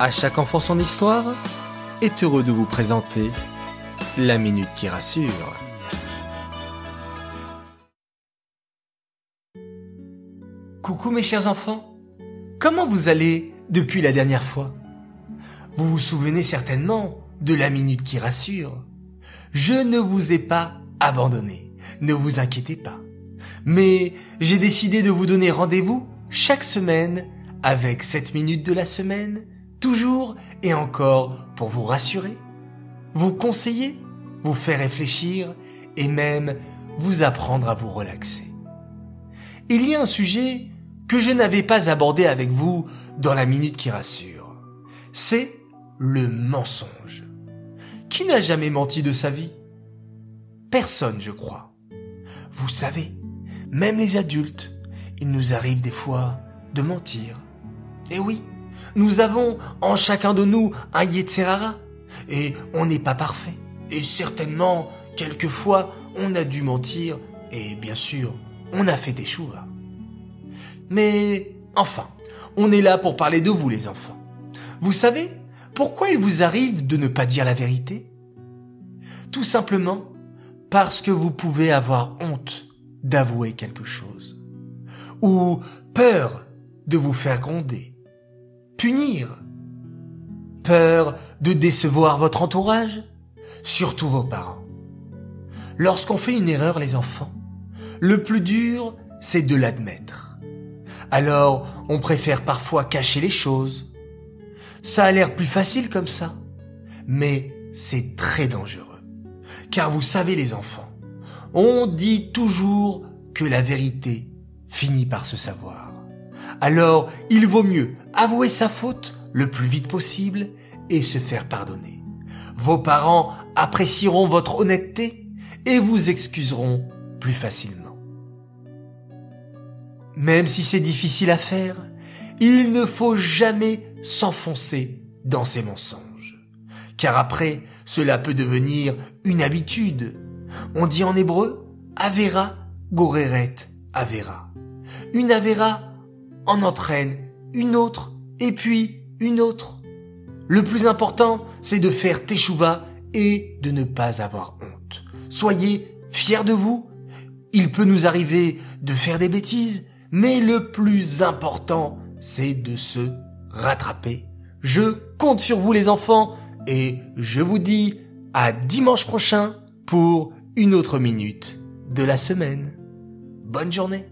À chaque enfant son histoire est heureux de vous présenter la minute qui rassure. Coucou mes chers enfants, comment vous allez depuis la dernière fois? Vous vous souvenez certainement de la minute qui rassure. Je ne vous ai pas abandonné, ne vous inquiétez pas. Mais j'ai décidé de vous donner rendez-vous chaque semaine avec cette minute de la semaine toujours et encore pour vous rassurer, vous conseiller, vous faire réfléchir et même vous apprendre à vous relaxer. Il y a un sujet que je n'avais pas abordé avec vous dans la minute qui rassure. C'est le mensonge. Qui n'a jamais menti de sa vie? Personne, je crois. Vous savez, même les adultes, il nous arrive des fois de mentir. Et oui, nous avons en chacun de nous un Yetzerara. Et on n'est pas parfait. Et certainement, quelquefois, on a dû mentir. Et bien sûr, on a fait des choix. Mais enfin, on est là pour parler de vous les enfants. Vous savez pourquoi il vous arrive de ne pas dire la vérité? Tout simplement parce que vous pouvez avoir honte d'avouer quelque chose. Ou peur de vous faire gronder punir Peur de décevoir votre entourage Surtout vos parents. Lorsqu'on fait une erreur, les enfants, le plus dur, c'est de l'admettre. Alors, on préfère parfois cacher les choses. Ça a l'air plus facile comme ça, mais c'est très dangereux. Car vous savez les enfants, on dit toujours que la vérité finit par se savoir. Alors, il vaut mieux avouer sa faute le plus vite possible et se faire pardonner. Vos parents apprécieront votre honnêteté et vous excuseront plus facilement. Même si c'est difficile à faire, il ne faut jamais s'enfoncer dans ces mensonges. Car après, cela peut devenir une habitude. On dit en hébreu, Avera Goreret Avera. Une Avera en entraîne une autre et puis une autre. Le plus important, c'est de faire teshuva et de ne pas avoir honte. Soyez fiers de vous. Il peut nous arriver de faire des bêtises, mais le plus important, c'est de se rattraper. Je compte sur vous les enfants et je vous dis à dimanche prochain pour une autre minute de la semaine. Bonne journée